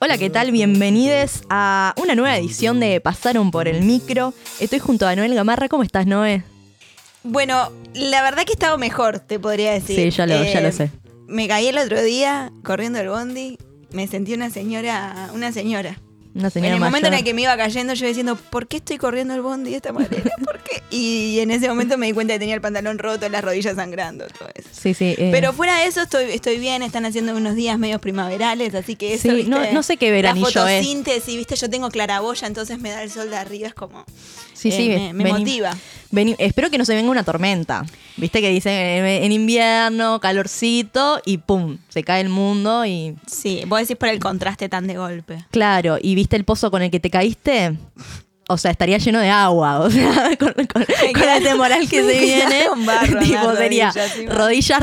Hola, ¿qué tal? Bienvenidos a una nueva edición de Pasaron por el Micro. Estoy junto a Noel Gamarra. ¿Cómo estás, Noé? Bueno, la verdad que he estado mejor, te podría decir. Sí, ya lo, ya lo Eh, sé. Me caí el otro día corriendo el bondi. Me sentí una señora, una señora. Una En señora el momento en el que me iba cayendo, yo diciendo, ¿por qué estoy corriendo el bondi de esta manera? ¿Por qué? Y en ese momento me di cuenta que tenía el pantalón roto, las rodillas sangrando, todo eso. Sí, sí. eh, Pero fuera de eso estoy, estoy bien, están haciendo unos días medios primaverales, así que eso, Sí, ¿viste? no- no sé qué veranillo La es. fotosíntesis, viste, yo tengo claraboya, entonces me da el sol de arriba, es como... sí, sí, eh, me, me vení- motiva. vení- espero que no se venga una tormenta. Viste que dicen eh, en invierno, calorcito y pum, se cae el mundo y Sí, vos decís por el contraste tan de golpe. claro, y viste el pozo con el que te caíste, o sea, estaría lleno de agua, o sea, con, con- con el temporal que se viene, barro tipo sería rodillas, rodillas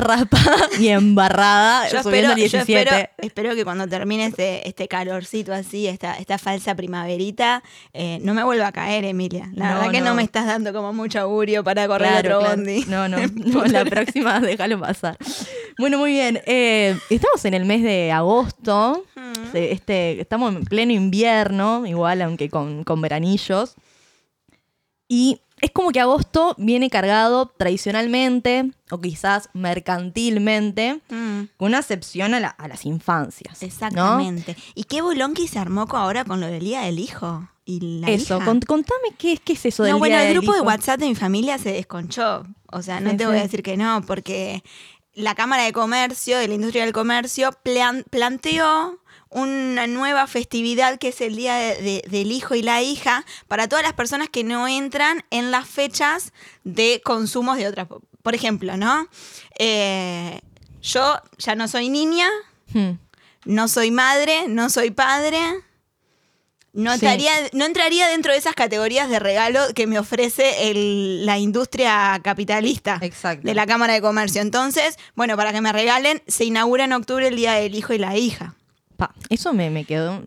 y embarrada, Yo subiendo espero, yo 17. espero, espero que cuando termine este, este calorcito así, esta, esta falsa primaverita, eh, no me vuelva a caer, Emilia. La No, verdad que no. me estás dando como mucho augurio para correr Claro, otro claro. bondi. No, no, no, la próxima déjalo pasar. Bueno, muy bien. eh, estamos en el mes de agosto. Mm. Este, estamos en pleno invierno, igual, aunque con, con Y es como que agosto viene cargado tradicionalmente, o quizás mercantilmente, Mm, con una excepción a, la- a las infancias. ¿no? exactamente. ¿Y qué bolón que se armó ahora con lo del Día del Hijo? Y la Eso, hija? cont- contame qué, qué es eso del No, bueno, Día el grupo de. WhatsApp de mi familia se desconchó. O sea, no Sí, te sí. voy a decir que no, porque la Cámara de Comercio, de la Industria del Comercio, plan- planteó una nueva festividad que es el Día de- de- del Hijo y la Hija para todas las personas que no entran en las fechas de consumos de otras. Por ejemplo, ¿no? Eh, yo ya no soy niña, Hmm. no soy madre, no soy padre. No, Sí. no entraría dentro de esas categorías de regalo que me ofrece el- la industria capitalista Exacto. de la Cámara de Comercio. Entonces, bueno, para que me regalen, se inaugura en octubre el Día del Hijo y la Hija. Pa, eso me, me quedó,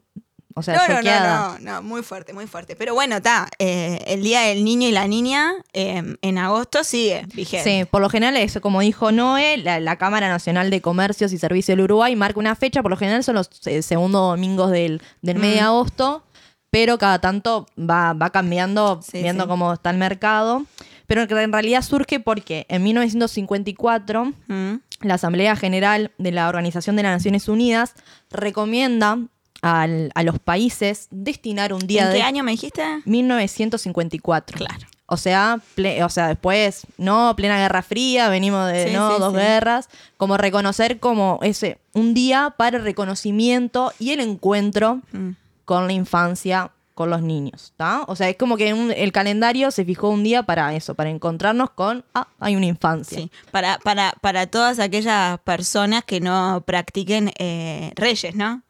o sea, No, no, no, no, no, muy fuerte, muy fuerte. Pero bueno, está, eh, el Día del Niño y la Niña eh, en agosto sigue vigente. Sí, por lo general es como dijo Noé, la, la Cámara Nacional de Comercios y Servicios del Uruguay marca una fecha, por lo general son los eh, segundos domingos del, del mes de Mm. agosto, pero cada tanto va, va cambiando, Sí, viendo sí. cómo está el mercado. Pero que en realidad surge porque en 1954 Mm. la Asamblea General de la Organización de las Naciones Unidas recomienda al- a los países destinar un día ¿En de qué año me dijiste? 1954. Claro. O sea, ple- o sea, después, no, plena Guerra Fría, venimos de Sí, no, sí, dos sí. guerras, como reconocer como ese, un día para el reconocimiento y el encuentro Mm. Con la infancia, con los niños, ¿está? O sea, es como que un- el calendario se fijó un día para eso, para encontrarnos con, ah, hay una infancia. Sí, para, para, para todas aquellas personas que no practiquen eh, reyes, ¿no?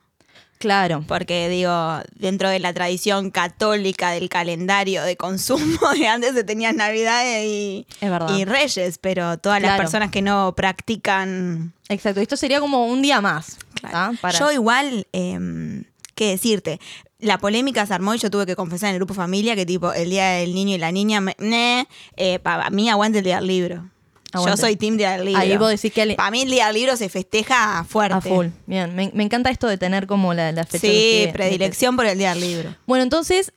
Claro. Porque digo, dentro de la tradición católica del calendario de consumo, de antes se tenían Navidades y, y Reyes, pero todas las personas que no practican... Exacto, esto sería como un día más. Claro. Yo igual, eh, ¿qué decirte? La polémica se armó y yo tuve que confesar en el grupo familia que tipo el día del niño y la niña, me, ne, eh, para mí aguante el día del libro. Aguante. Yo soy team día del libro. Ahí vos decís que el- Para mí el día del libro se festeja fuerte. a full. Bien, me, me encanta esto de tener como la, la fecha. Sí, de- de- predilección por el día del libro. Bueno, entonces,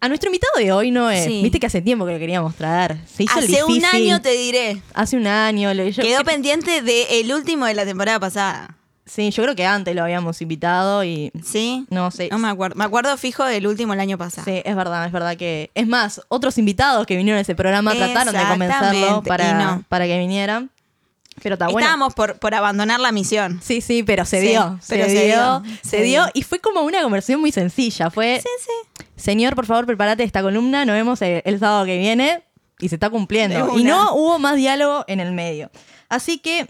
a nuestro invitado de hoy no es. Sí. Viste que hace tiempo que lo queríamos traer. Se hizo el Hace un año te diré. Hace un año. lo- yo- Quedó que- pendiente del último de la temporada pasada. Sí, yo creo que antes lo habíamos invitado y. ¿Sí? No sé. No me acuerdo. Me acuerdo fijo del último el año pasado. Sí, es verdad, es verdad que. Es más, otros invitados que vinieron a ese programa trataron de convencerlo para, no. para que viniera. Pero está bueno. Estábamos por, por abandonar la misión. Sí, sí, pero se Sí, dio. pero se, se dio, dio, se, dio. Y fue como una conversión muy sencilla. Fue. Sí, sí. Señor, por favor, prepárate esta columna. Nos vemos el, el sábado que viene. Y se está cumpliendo. Y no hubo más diálogo en el medio. Así que.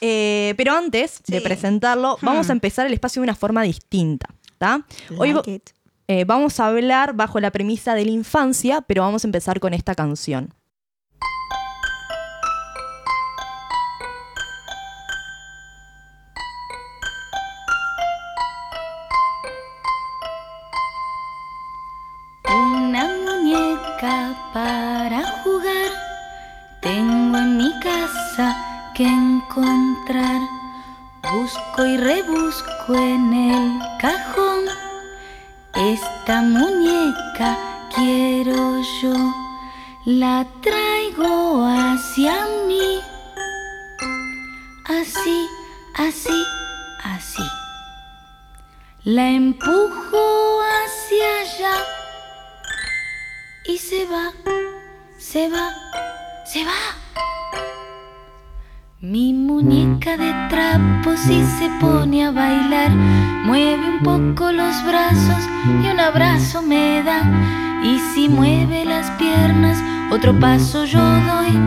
Eh, pero antes de presentarlo, vamos Hmm. a empezar el espacio de una forma distinta. ¿tá? Hoy Like vo- it. eh, vamos a hablar bajo la premisa de la infancia, pero vamos a empezar con esta canción. Una muñeca para que encontrar Busco y rebusco en el cajón. Esta muñeca quiero yo. La traigo hacia mí. Así, así, así. La empujo hacia allá. Y se va, se va, se va. Mi muñeca de trapo si se pone a bailar, mueve un poco los brazos y un abrazo me da. Y si mueve las piernas, otro paso yo doy.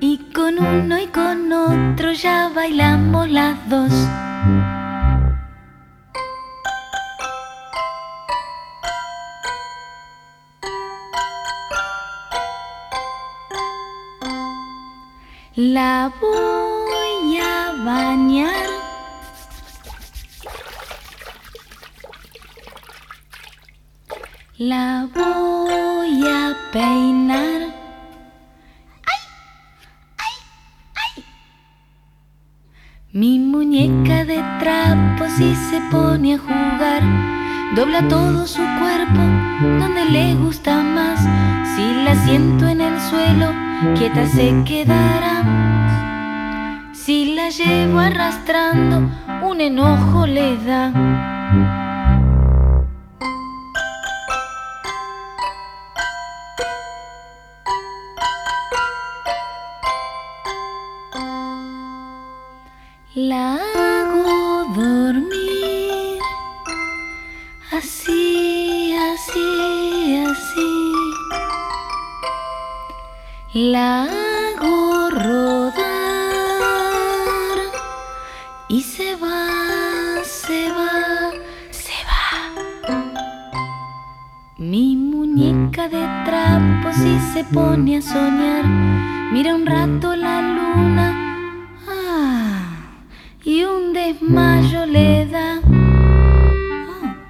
Y con uno y con otro ya bailamos las dos. La voy a bañar. La voy a peinar. ¡Ay! ¡Ay! ¡Ay! Mi muñeca de trapo si se pone a jugar, dobla todo su cuerpo donde le gusta más. Si la siento en el suelo, quieta se quedará. Si la llevo arrastrando, un enojo le da. La hago rodar y se va, se va, se va. Mi muñeca de trapo si se pone a soñar, mira un rato la luna. Ah, y un desmayo le da.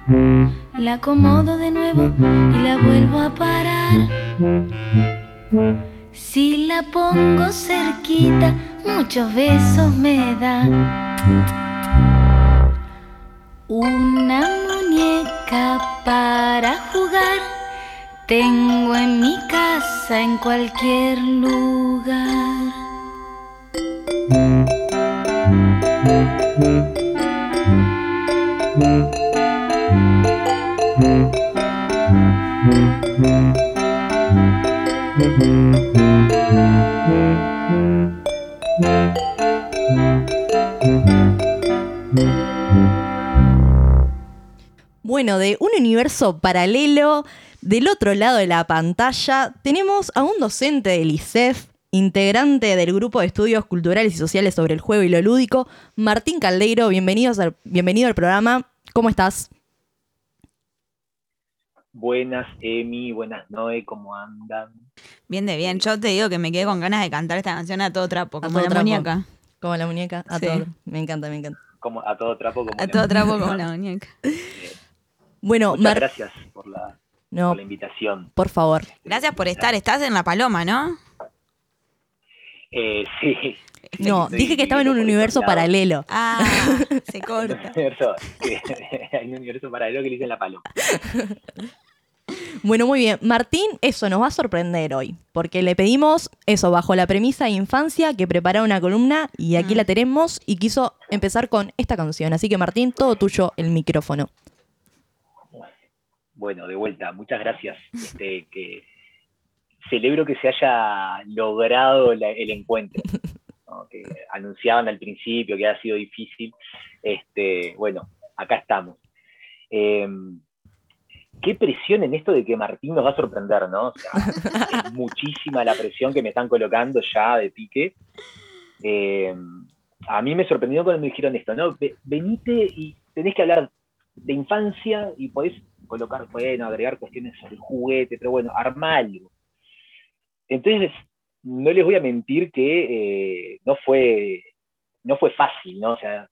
Ah, la acomodo de nuevo y la vuelvo a parar. Si la pongo cerquita, muchos besos me da. Una muñeca para jugar. Tengo en mi casa en cualquier lugar. Bueno, de un universo paralelo, del otro lado de la pantalla, tenemos a un docente del ISEF, integrante del Grupo de Estudios Culturales y Sociales sobre el Juego y lo Lúdico, Martín Caldeiro. Bienvenidos al- bienvenido al programa. ¿Cómo estás? Buenas, Emi, buenas, Noé, ¿cómo andan? Bien de bien. Yo te digo que me quedé con ganas de cantar esta canción a todo trapo, como todo la trapo. muñeca. Como la muñeca. A Sí. todo. Me encanta, me encanta. Como a todo trapo, como A todo trapo como la muñeca. Bueno, Muchas Mar- gracias por la, no, por la invitación. por favor. Gracias por estar. Estás en La Paloma, ¿no? Eh, sí. No, Estoy dije que estaba en un universo paralelo. Ah, se corta. hay un universo paralelo que le dicen la paloma. Bueno, muy bien. Martín, eso nos va a sorprender hoy, porque le pedimos eso bajo la premisa de infancia que preparara una columna y aquí Mm. la tenemos y quiso empezar con esta canción. Así que Martín, todo tuyo el micrófono. Bueno, de vuelta, muchas gracias. Este, que celebro que se haya logrado la- el encuentro. ¿no? Que anunciaban al principio que ha sido difícil. Este, bueno, acá estamos. Eh, qué presión en esto de que Martín nos va a sorprender, ¿no? O sea, es muchísima la presión que me están colocando ya de pique. Eh, a mí me sorprendió cuando me dijeron esto, ¿no? Ve- Venite y tenés que hablar de infancia y podés colocar, bueno, agregar cuestiones sobre el juguete, pero bueno, arma algo. Entonces, no les voy a mentir que eh, no, fue, no fue fácil, ¿no? O sea,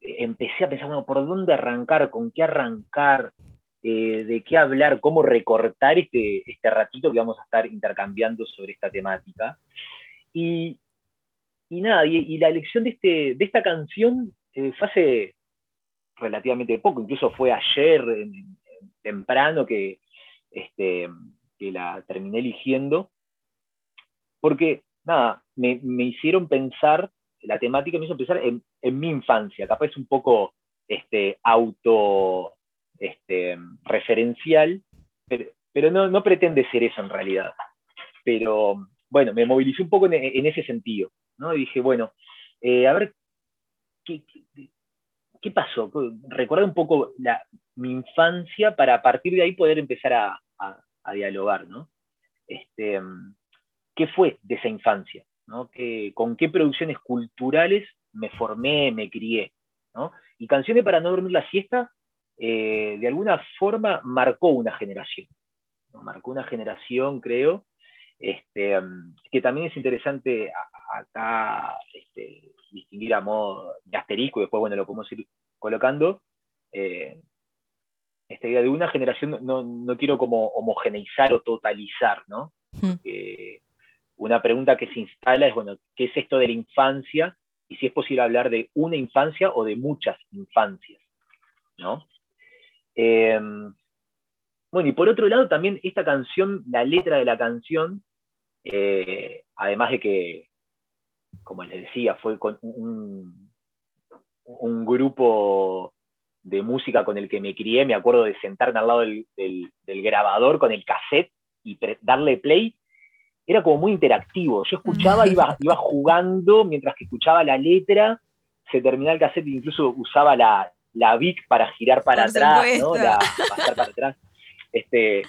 empecé a pensar, bueno, ¿por dónde arrancar? ¿Con qué arrancar? Eh, ¿De qué hablar? ¿Cómo recortar este, este ratito que vamos a estar intercambiando sobre esta temática? Y, nada, y, la elección de, este, de esta canción eh, fue hace relativamente poco, incluso fue ayer temprano que, este, que la terminé eligiendo, porque nada, me, hicieron pensar, la temática me hizo pensar en, mi infancia, capaz un poco este, auto este, referencial, pero, no, pretende ser eso en realidad. Pero bueno, me movilicé un poco en, ese sentido, ¿no? dije, bueno, eh, a ver, ¿qué, pasó? Recordar un poco mi infancia para a partir de ahí poder empezar a, dialogar, ¿no? Este, ¿Qué fue de esa infancia? ¿Con qué producciones culturales me formé, me crié? Y Canciones para no dormir la siesta eh, de alguna forma marcó una generación. Marcó una generación, creo, este, mm, que también es interesante acá este, distinguir a modo de asterisco, y después, bueno, lo podemos ir colocando. Eh, esta idea de una generación, no, quiero como homogeneizar o totalizar, ¿no? Hmm. una pregunta que se instala es, bueno, ¿qué es esto de la infancia? Y si es posible hablar de una infancia o de muchas infancias, ¿no? Em, bueno, y por otro lado, también esta canción, la letra de la canción, eh, además de que, como les decía, fue con un, un, grupo de música con el que me crié, me acuerdo de sentarme al lado del, grabador con el cassette y darle play, era como muy interactivo. Yo escuchaba, iba, iba jugando mientras que escuchaba la letra, se terminaba el cassette e incluso usaba la, la Vic para girar para atrás, ¿no? La, pasar para atrás. Este,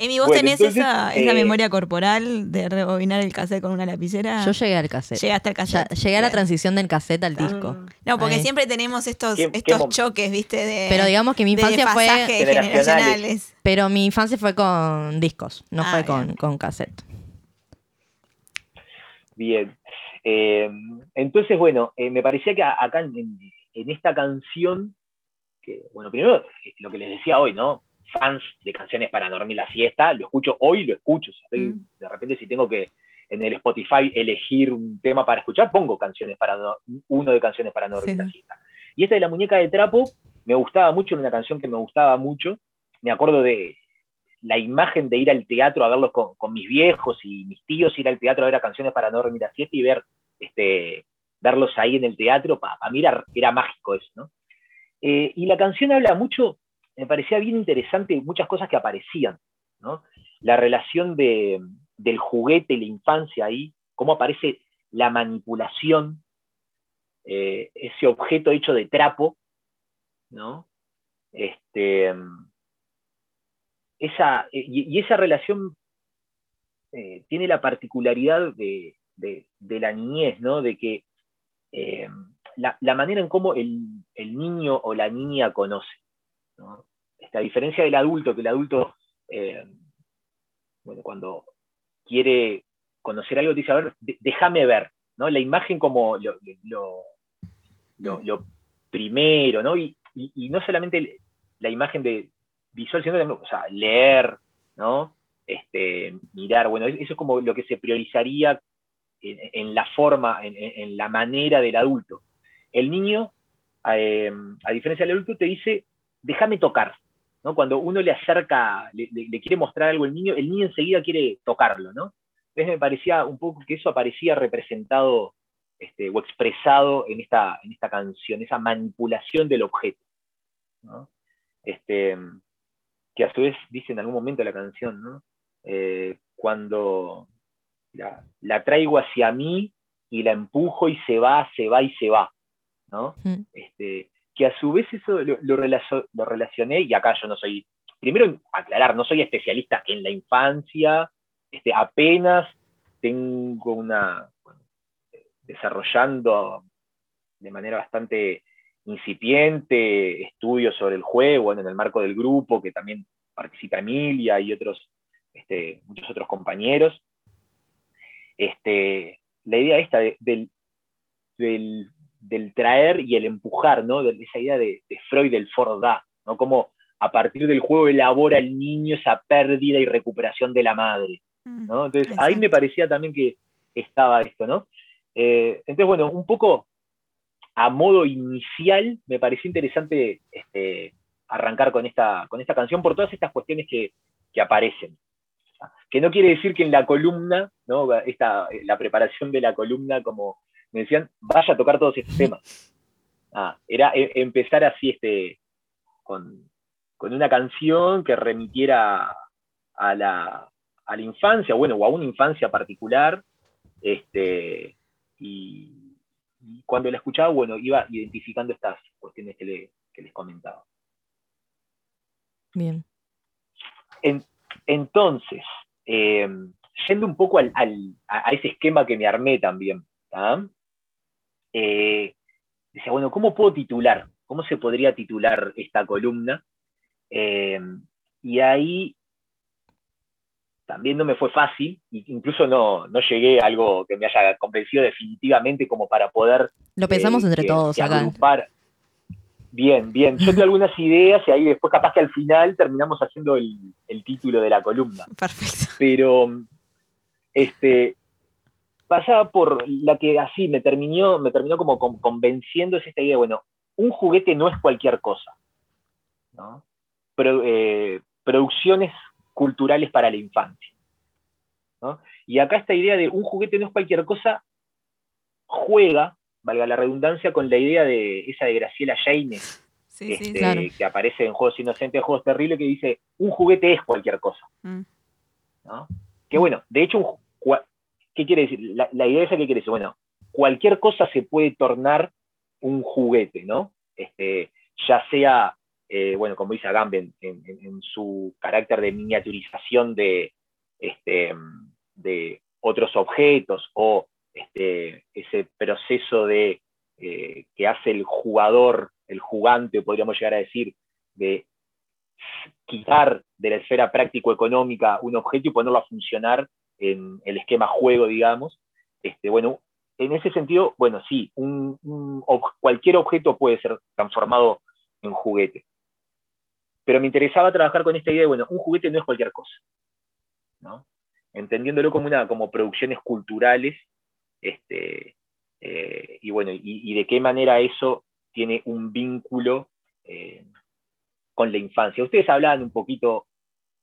Emi, ¿vos tenés esa, esa, eh, memoria corporal de rebobinar el cassette con una lapicera? Yo llegué al cassette. Llegaste al cassette. llegué a la transición del cassette al disco. No, porque siempre tenemos estos, estos choques, ¿viste? De, pero digamos que mi infancia fue. generacionales. Pero mi infancia fue con discos, no fue ah, con, con cassette. Bien. Eh, entonces, bueno, eh, me parecía que acá en, en esta canción bueno, primero, lo que les decía hoy, ¿no? Fans de canciones para dormir la siesta, lo escucho hoy, lo escucho. Mm. De repente, si tengo que en el Spotify elegir un tema para escuchar, pongo canciones para uno de canciones para dormir la siesta. Y esta de la muñeca de trapo me gustaba mucho, era una canción que me gustaba mucho. Me acuerdo de la imagen de ir al teatro a verlos con, mis viejos y mis tíos, ir al teatro a ver canciones para no dormir la siesta y ver, este, verlos ahí en el teatro, para mí era mágico eso, ¿no? Eh, y la canción habla mucho, me parecía bien interesante muchas cosas que aparecían, ¿no? La relación del juguete la infancia ahí, cómo aparece la manipulación, eh, ese objeto hecho de trapo, ¿no? Este, esa, y, esa relación eh, tiene la particularidad de, la niñez, ¿no? De que la, manera en cómo el, niño o la niña conoce. Esta diferencia del adulto, que el adulto, eh, bueno, cuando quiere conocer algo, dice, a ver, déjame ver, ¿no? La imagen como lo, lo, primero, ¿no? Y, no solamente la imagen de visual, sino también, o sea, leer, ¿no? Este, mirar, bueno, eso es como lo que se priorizaría en, la forma, en, la manera del adulto. El niño, eh, a diferencia del adulto, te dice, déjame tocar. Cuando uno le acerca, le, quiere mostrar algo al niño, el niño enseguida quiere tocarlo. ¿no? Entonces me parecía un poco que eso aparecía representado este, o expresado en esta, canción, esa manipulación del objeto. Este, que a su vez dice en algún momento la canción. Eh, cuando la, traigo hacia mí y la empujo y se va, se va y se va. ¿No? Mm. Este, que a su vez eso lo, lo, relacioné, y acá yo no soy, primero aclarar, no soy especialista en la infancia, este, apenas tengo una, desarrollando de manera bastante incipiente estudios sobre el juego, en el marco del grupo, que también participa Emilia y otros, este, muchos otros compañeros. Este, la idea esta del, del del traer y el empujar, ¿no? De esa idea de, Freud del Forda, ¿no? Como a partir del juego elabora el niño esa pérdida y recuperación de la madre, ¿no? Mm, Entonces ahí me parecía también que estaba esto, ¿no? Eh, entonces, bueno, un poco a modo inicial me pareció interesante este, arrancar con esta, con esta canción por todas estas cuestiones que, aparecen. Que no quiere decir que en la columna, ¿no? Esta, la preparación de la columna, como me decían, vaya a tocar todos estos temas. Ah, era e, empezar así este, con, una canción que remitiera a la, a la infancia, bueno, o a una infancia particular, este, y, cuando la escuchaba, bueno, iba identificando estas cuestiones que, les comentaba. Bien. entonces, eh, yendo un poco al, a ese esquema que me armé también, eh, decía, bueno, ¿cómo puedo titular? ¿Cómo se podría titular esta columna? Eh, y ahí también no me fue fácil, incluso no, no llegué a algo que me haya convencido definitivamente como para poder... Lo pensamos eh, entre todos acá. Bien, bien. Yo tengo algunas ideas y ahí después capaz que al final terminamos haciendo el, título de la columna. Perfecto. Pero este, pasaba por la que así me terminó, me terminó como convenciendo es esta idea, bueno, un juguete no es cualquier cosa. ¿no? Eh, producciones culturales para la infancia. Y acá esta idea de un juguete no es cualquier cosa juega, valga la redundancia, con la idea de esa de Graciela Jane, este, que aparece en Juegos Inocentes, Juegos Terribles, que dice, un juguete es cualquier cosa. Mm. Que bueno, de hecho, ¿qué quiere decir? La, idea esa que quiere decir, bueno, cualquier cosa se puede tornar un juguete, ¿no? Este, ya sea eh, bueno, como dice Agamben, en, su carácter de miniaturización de, este, otros objetos o este, ese proceso de, eh, que hace el jugador, el jugante, podríamos llegar a decir, de quitar de la esfera práctico-económica un objeto y ponerlo a funcionar en el esquema juego, digamos. Este, bueno, en ese sentido, bueno, sí, cualquier objeto puede ser transformado en juguete. Pero me interesaba trabajar con esta idea de, bueno, un juguete no es cualquier cosa, ¿no? entendiéndolo como, una, como producciones culturales, este, eh, y bueno, y, de qué manera eso tiene un vínculo eh, con la infancia. Ustedes hablaban un poquito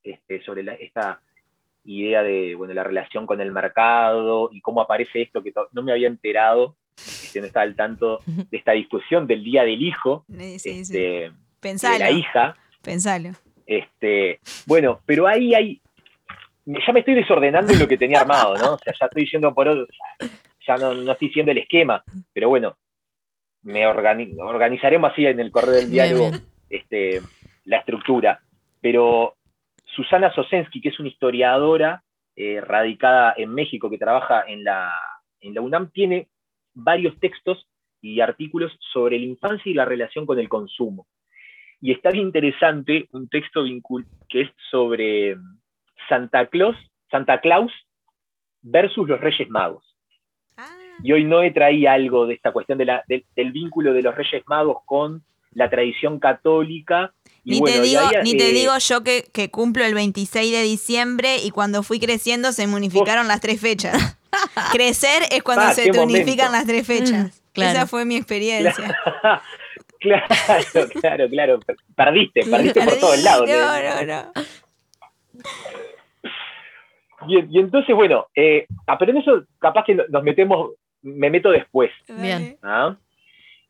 este, sobre esta idea de bueno, la relación con el mercado y cómo aparece esto que no me había enterado, que no estaba al tanto de esta discusión del Día del Hijo, este, de la hija. Pensalo. Este, bueno, pero ahí hay. Ya me estoy desordenando en lo que tenía armado, ¿no? O sea, ya estoy yendo por otro. Ya no, estoy siendo el esquema. Pero bueno, me organizaremos así en el correo del diálogo este, la estructura. Pero Susana Sosensky, que es una historiadora eh, radicada en México que trabaja en la, en la UNAM, tiene varios textos y artículos sobre la infancia y la relación con el consumo. Y está bien interesante un texto que es sobre mm, Santa Claus, Santa Claus versus los Reyes Magos. Ah. Y hoy no he traído algo de esta cuestión de la, del vínculo de los Reyes Magos con la tradición católica. Ni, te, digo, ni te eh, digo yo que, cumplo el 26 de diciembre y cuando fui creciendo se unificaron las tres fechas. Crecer es cuando ah, se te unifican las tres fechas. Mm, Esa fue mi experiencia. Claro, claro, claro. Perdiste, perdiste por todos lados. No, no, no. Y, entonces, bueno, eh, ah, pero en eso capaz que nos metemos, me meto después. Bien. ¿Ah?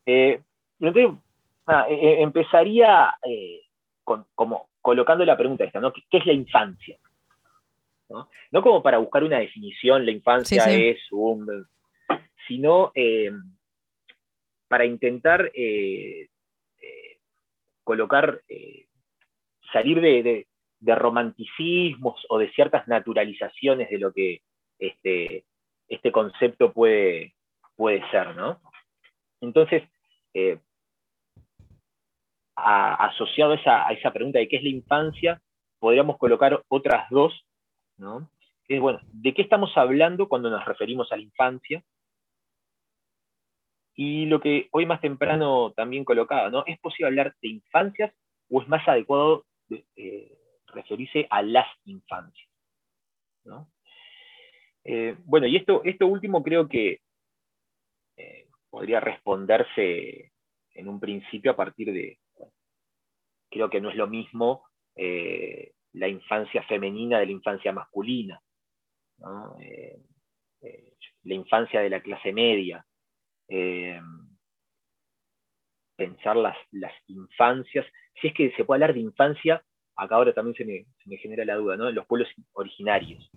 Eh, entonces, ah, eh, eh, como colocando la pregunta esta, ¿no? ¿Qué, es la infancia? ¿No? ¿No? como para buscar una definición, la infancia es un... sino para intentar eh, eh, colocar, eh, salir de, romanticismos o de ciertas naturalizaciones de lo que este, este concepto puede, puede ser, ¿no? Entonces, asociado a esa, pregunta de qué es la infancia, podríamos colocar otras dos, ¿no? es, bueno, ¿de qué estamos hablando cuando nos referimos a la infancia? Y lo que hoy más temprano también colocaba, ¿no? ¿Es posible hablar de infancias o es más adecuado eh, referirse a las infancias? Eh, bueno, y esto, esto último creo que podría responderse en un principio a partir de, creo que no es lo mismo eh, la infancia femenina de la infancia masculina, eh, eh, la infancia de la clase media, pensar las, las, infancias, si es que se puede hablar de infancia, acá ahora también se me, genera la duda, ¿no? En los pueblos originarios.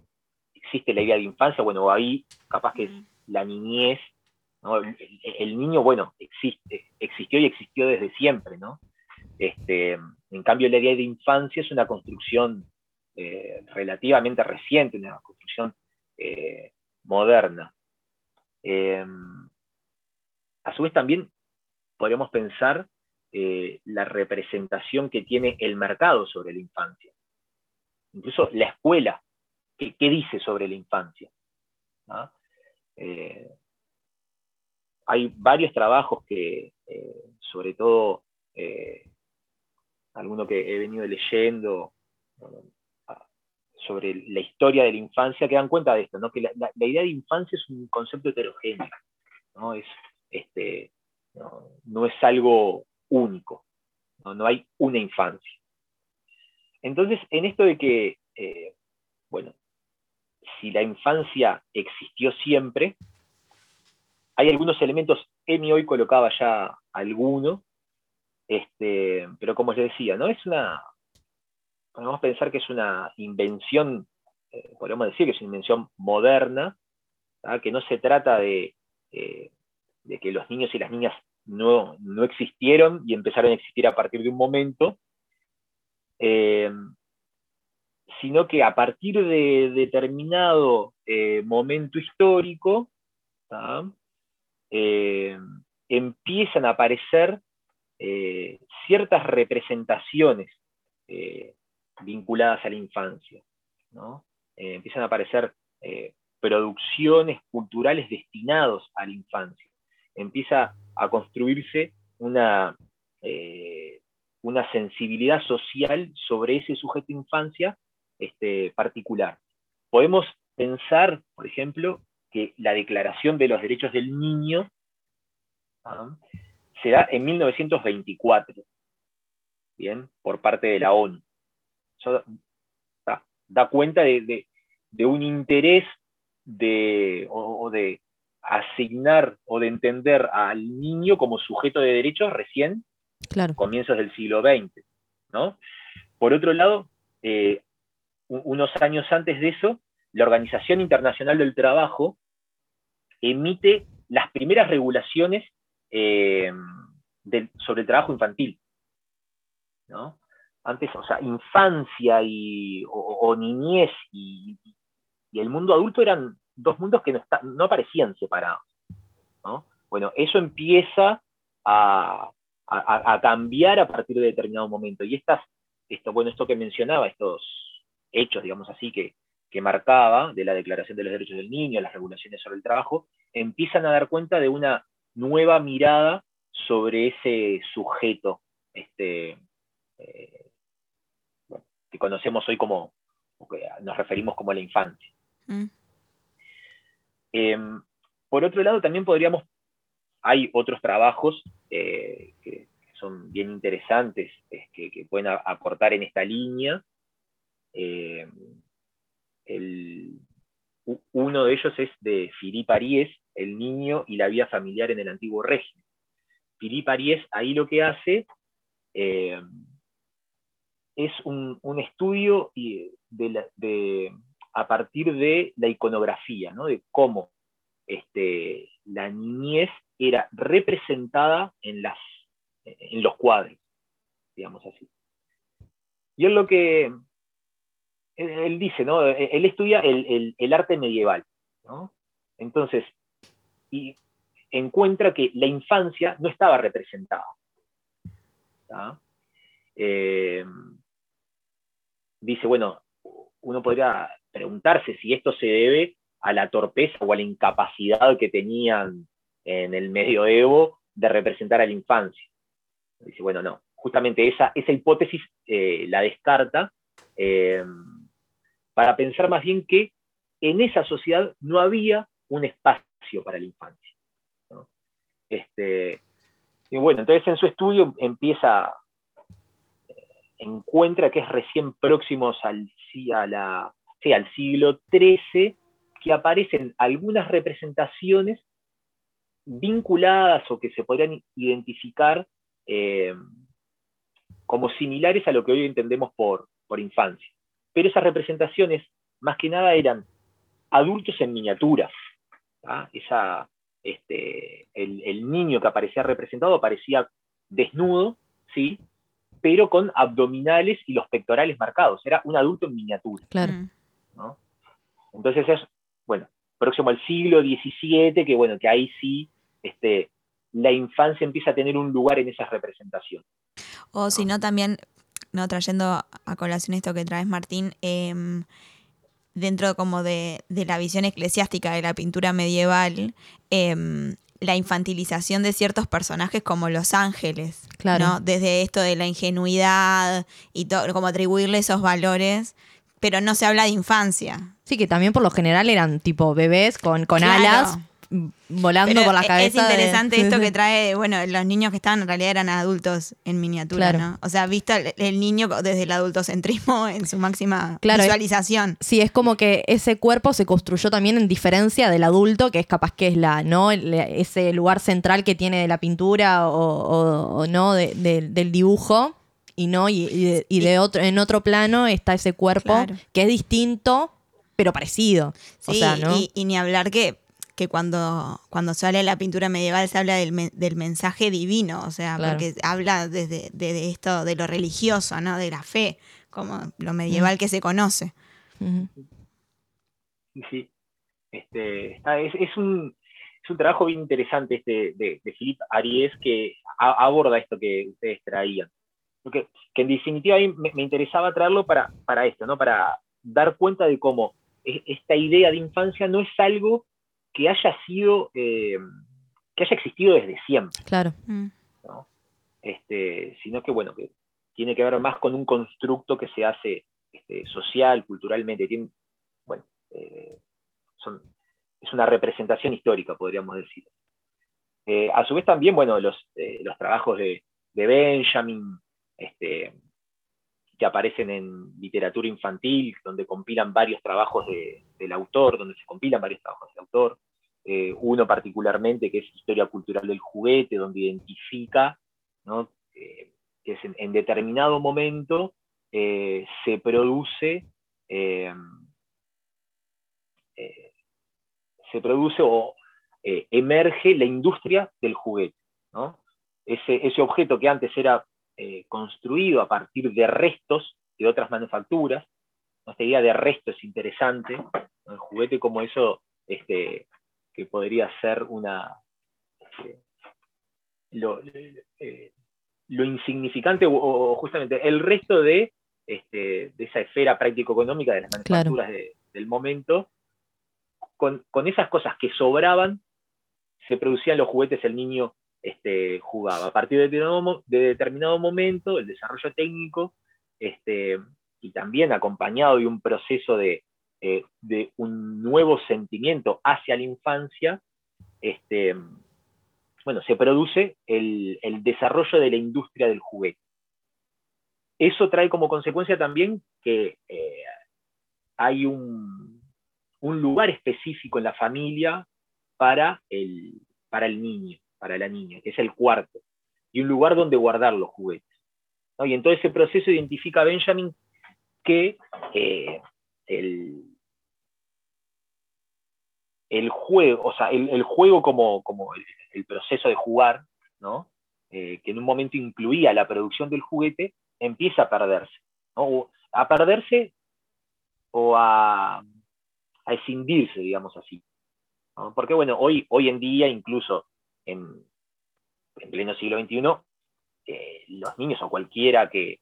¿Existe la idea de infancia? Bueno, ahí capaz que es la niñez, el, niño, bueno, existe, existió y existió desde siempre, ¿no? Este, en cambio, la idea de infancia es una construcción eh, relativamente reciente, una construcción eh, moderna. Em, a su vez también podríamos pensar eh, la representación que tiene el mercado sobre la infancia. Incluso la escuela, ¿qué, dice sobre la infancia? hay varios trabajos que, sobre todo alguno que he venido leyendo sobre la historia de la infancia, que dan cuenta de esto, ¿no? que la, idea de infancia es un concepto heterogéneo, no es, este, no, es algo único, ¿no? hay una infancia. Entonces, en esto de que, eh, bueno, si la infancia existió siempre, hay algunos elementos, Emi hoy colocaba ya alguno, este, pero como les decía, ¿no? Es una. Podemos pensar que es una invención, eh, podemos decir que es una invención moderna, que no se trata eh, de, que los niños y las niñas no, existieron y empezaron a existir a partir de un momento, eh, sino que a partir de determinado momento histórico, empiezan a aparecer eh, ciertas representaciones eh, vinculadas a la infancia. Eh, empiezan a aparecer producciones culturales destinados a la infancia. Empieza a construirse una, una sensibilidad social sobre ese sujeto de infancia este, particular. Podemos pensar, por ejemplo, que la Declaración de los Derechos del Niño se da en 1924, ¿bien? Por parte de la ONU. Eso da, cuenta de, un interés de, o, de asignar o de entender al niño como sujeto de derechos recién, claro. comienzos del siglo XX. ¿no? Por otro lado, eh, unos años antes de eso, la Organización Internacional del Trabajo emite las primeras regulaciones eh, sobre el trabajo infantil. ¿no? Antes, o sea, infancia y, o, niñez y, el mundo adulto eran dos mundos que no, no aparecían separados. ¿no? Bueno, eso empieza a, cambiar a partir de determinado momento. Y estas, esto, bueno, esto que mencionaba, estos hechos, digamos así, que, que marcaba de la Declaración de los Derechos del Niño, las regulaciones sobre el trabajo, empiezan a dar cuenta de una nueva mirada sobre ese sujeto este, eh, que conocemos hoy como, que nos referimos como la infancia. Mm. Em, por otro lado, también podríamos, hay otros trabajos eh, que son bien interesantes, que, pueden aportar en esta línea. Em, uno de ellos es de Philippe Aries, El niño y la vida familiar en el antiguo régimen. Philippe Aries ahí lo que hace eh, es un, estudio de, a partir de la iconografía, de cómo este, la niñez era representada en, las, en los cuadros, digamos así. Y es lo que él dice, ¿no? Él estudia el, arte medieval, Entonces, y encuentra que la infancia no estaba representada. Eh, dice, bueno, uno podría preguntarse si esto se debe a la torpeza o a la incapacidad que tenían en el medioevo de representar a la infancia. Dice, bueno, no, justamente esa, esa hipótesis eh, la descarta eh, para pensar más bien que en esa sociedad no había un espacio para la infancia. Este, y bueno, entonces en su estudio empieza, eh, encuentra que es recién próximos al, a la, al siglo XIII que aparecen algunas representaciones vinculadas o que se podrían identificar eh, como similares a lo que hoy entendemos por, por infancia. Pero esas representaciones, más que nada, eran adultos en miniatura. Esa, este, el, niño que aparecía representado aparecía desnudo, ¿sí? pero con abdominales y los pectorales marcados. Era un adulto en miniatura. Claro. Entonces es, bueno, próximo al siglo XVII, que bueno, que ahí sí este, la infancia empieza a tener un lugar en esa representación. O si no, también, no trayendo a colación esto que traes, Martín, em, dentro como de, la visión eclesiástica de la pintura medieval, em, la infantilización de ciertos personajes como los ángeles, claro. Desde esto de la ingenuidad y todo, como atribuirle esos valores, pero no se habla de infancia. Sí, que también por lo general eran tipo bebés con, con alas volando por la cabeza. Es interesante esto que trae, bueno, los niños que estaban en realidad eran adultos en miniatura, ¿no? O sea, visto el, niño desde el adultocentrismo en su máxima visualización. Sí, es como que ese cuerpo se construyó también en diferencia del adulto, que es capaz que es la, ¿no? ese lugar central que tiene de la pintura o, no del dibujo. Y no, y, de, otro, en otro plano está ese cuerpo que es distinto, pero parecido. Sí, o sea, ¿no? y ni hablar que que cuando, cuando sale la pintura medieval se habla del, del mensaje divino, o sea, porque habla desde, de esto, de lo religioso, ¿no? De la fe, como lo medieval que se conoce. Sí, sí. Este, es, un, es un trabajo bien interesante este de, de Philippe Aries que aborda esto que ustedes traían. Porque, que en definitiva me, me, interesaba traerlo para, para esto, ¿no? Para dar cuenta de cómo e, esta idea de infancia no es algo que haya sido, eh, que haya existido desde siempre. Claro. Mm. Este, sino que, bueno, que tiene que ver más con un constructo que se hace este, social, culturalmente. Tiene, bueno, eh, es una representación histórica, podríamos decir. Eh, a su vez también, bueno, los, los trabajos de, de Benjamin, este, que aparecen en literatura infantil, donde compilan varios trabajos del autor, donde se compilan varios trabajos del autor. Eh, uno particularmente que es Historia Cultural del Juguete, donde identifica eh, que en, determinado momento eh, se produce se produce o emerge la industria del juguete. Ese, ese objeto que antes era eh, construido a partir de restos de otras manufacturas. Esta idea de resto es interesante. El juguete como eso, este, que podría ser una... Este, eh, lo, insignificante o, justamente el resto de, este, de esa esfera práctico-económica de las manufacturas del momento, con, con, esas cosas que sobraban, se producían los juguetes, el niño este, jugaba. A partir de determinado, momento, el desarrollo técnico, este, y también acompañado de un proceso de, eh, un nuevo sentimiento hacia la infancia, este, bueno, se produce el, desarrollo de la industria del juguete. Eso trae como consecuencia también que eh, hay un, un, lugar específico en la familia para el, para el niño para la niña, que es el cuarto, y un lugar donde guardar los juguetes. Y en todo ese proceso identifica Benjamin que eh, el, juego, o sea, el, juego como, como el, proceso de jugar, ¿no? Eh, que en un momento incluía la producción del juguete, empieza a perderse. a perderse o a, a escindirse, digamos así. Porque bueno, hoy, hoy en día incluso en, pleno siglo XXI, eh, los niños o cualquiera que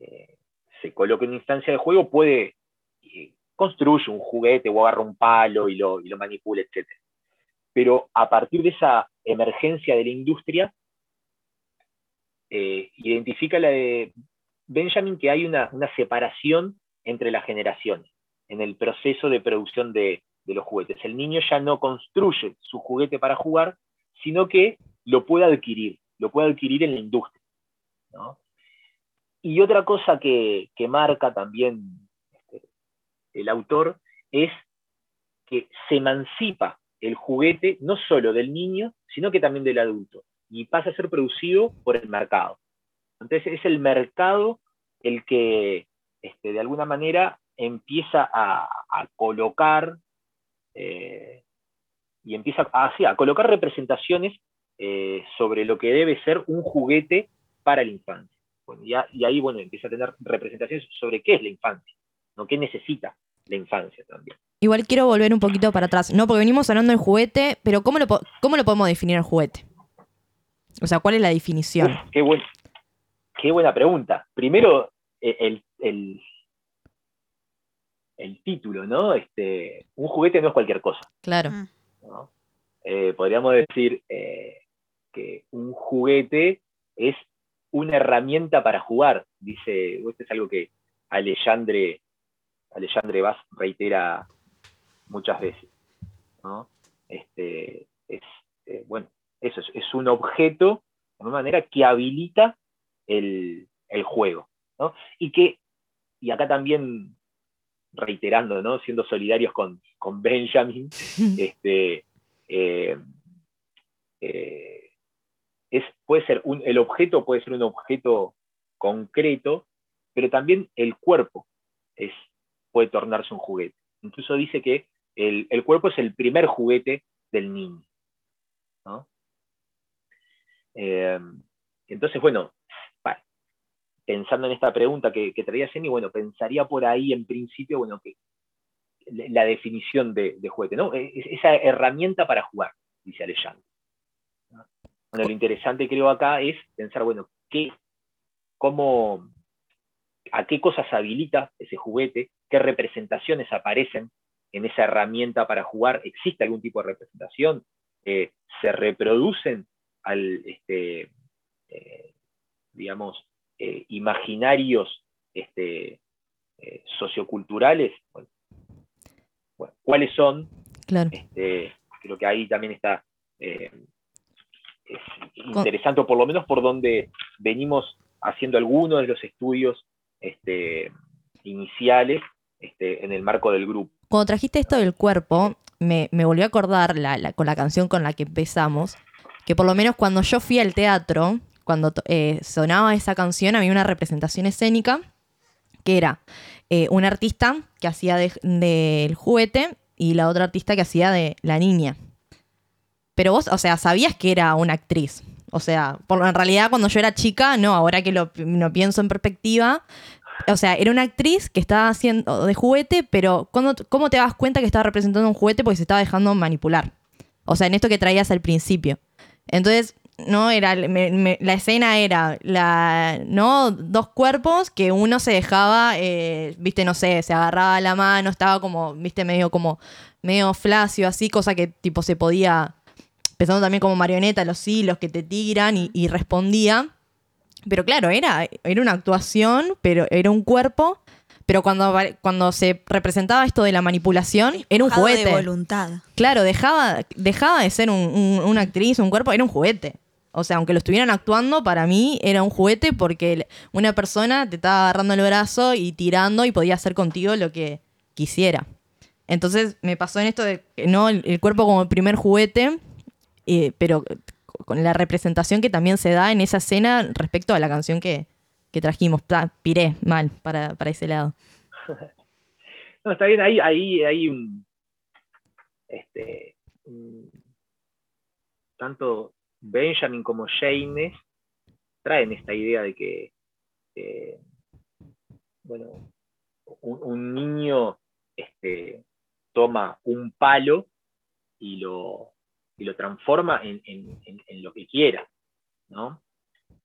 eh, se coloque en una instancia de juego puede eh, construir un juguete o agarra un palo y lo, y lo manipula, etc. Pero a partir de esa emergencia de la industria, identifica la de Benjamin que hay una, separación entre las generaciones en el proceso de producción de, los juguetes. El niño ya no construye su juguete para jugar, sino que lo pueda adquirir, lo pueda adquirir en la industria. Y otra cosa que, que marca también este, el autor es que se emancipa el juguete no solo del niño, sino que también del adulto, y pasa a ser producido por el mercado. Entonces es el mercado el que este, de alguna manera empieza a, colocar eh, y empieza a, a colocar representaciones eh, sobre lo que debe ser un juguete para la infancia. y ahí bueno, empieza a tener representaciones sobre qué es la infancia, ¿no? qué necesita la infancia también. Igual quiero volver un poquito para atrás, ¿no? Porque venimos hablando del juguete, pero ¿cómo lo, cómo lo podemos definir el juguete? O sea, ¿cuál es la definición? qué, qué, buena pregunta. Primero, e, el, el, el, título, ¿no? Este, un juguete no es cualquier cosa. Claro. Eh, podríamos decir eh, que un juguete es una herramienta para jugar, dice, esto es algo que Alejandre, Alejandre Vaz reitera muchas veces. Este, es, eh, bueno, eso es, un objeto, de una manera, que habilita el, juego. Y que, y acá también reiterando, ¿no? siendo solidarios con, Benjamin, este, eh, eh, es, puede ser un, el objeto puede ser un objeto concreto, pero también el cuerpo es, puede tornarse un juguete. Incluso dice que el, cuerpo es el primer juguete del niño. Eh, entonces, bueno, pensando en esta pregunta que, traía Jenny, bueno, pensaría por ahí en principio, bueno, que la definición de, juguete, ¿no? E, esa herramienta para jugar, dice Alejandro. Bueno, lo interesante creo acá es pensar, bueno, ¿qué, cómo, a qué cosas habilita ese juguete, qué representaciones aparecen en esa herramienta para jugar, existe algún tipo de representación, eh, se reproducen al, este, eh, digamos, eh, imaginarios este, socioculturales, ¿cuáles son? Claro. Este, creo que ahí también está interesante, o por lo menos por donde venimos haciendo algunos de los estudios este, iniciales este, en el marco del grupo. Cuando trajiste esto del cuerpo, me, volvió a acordar con la canción con la que empezamos, que por lo menos cuando yo fui al teatro, cuando eh, sonaba esa canción, había una representación escénica que era eh, un artista que hacía del juguete y la otra artista que hacía de la niña. Pero vos, o sea, sabías que era una actriz. O sea, en realidad cuando yo era chica, no, ahora que lo, pienso en perspectiva, o sea, era una actriz que estaba haciendo de juguete, pero ¿cómo te das cuenta que estaba representando un juguete porque se estaba dejando manipular? O sea, en esto que traías al principio. Entonces, no era la escena era la no dos cuerpos que uno se dejaba eh, viste no sé se agarraba la mano estaba como viste medio como medio flacio así cosa que tipo se podía empezando también como marioneta, los hilos que te tiran y, respondía. Pero claro, era, era una actuación, pero era un cuerpo. Pero cuando, cuando se representaba esto de la manipulación, era un juguete. de voluntad. Claro, dejaba, dejaba de ser una actriz, un cuerpo, era un juguete. O sea, aunque lo estuvieran actuando, para mí era un juguete porque una persona te estaba agarrando el brazo y tirando y podía hacer contigo lo que quisiera. Entonces me pasó en esto de no el cuerpo como el primer juguete eh, pero con la representación que también se da en esa escena respecto a la canción que, trajimos. piré mal para, ese lado. No, está bien, ahí, ahí hay un, este, tanto Benjamin como James traen esta idea de que, eh, bueno, un, niño este, toma un palo y lo, y lo transforma en, lo que quiera, ¿no?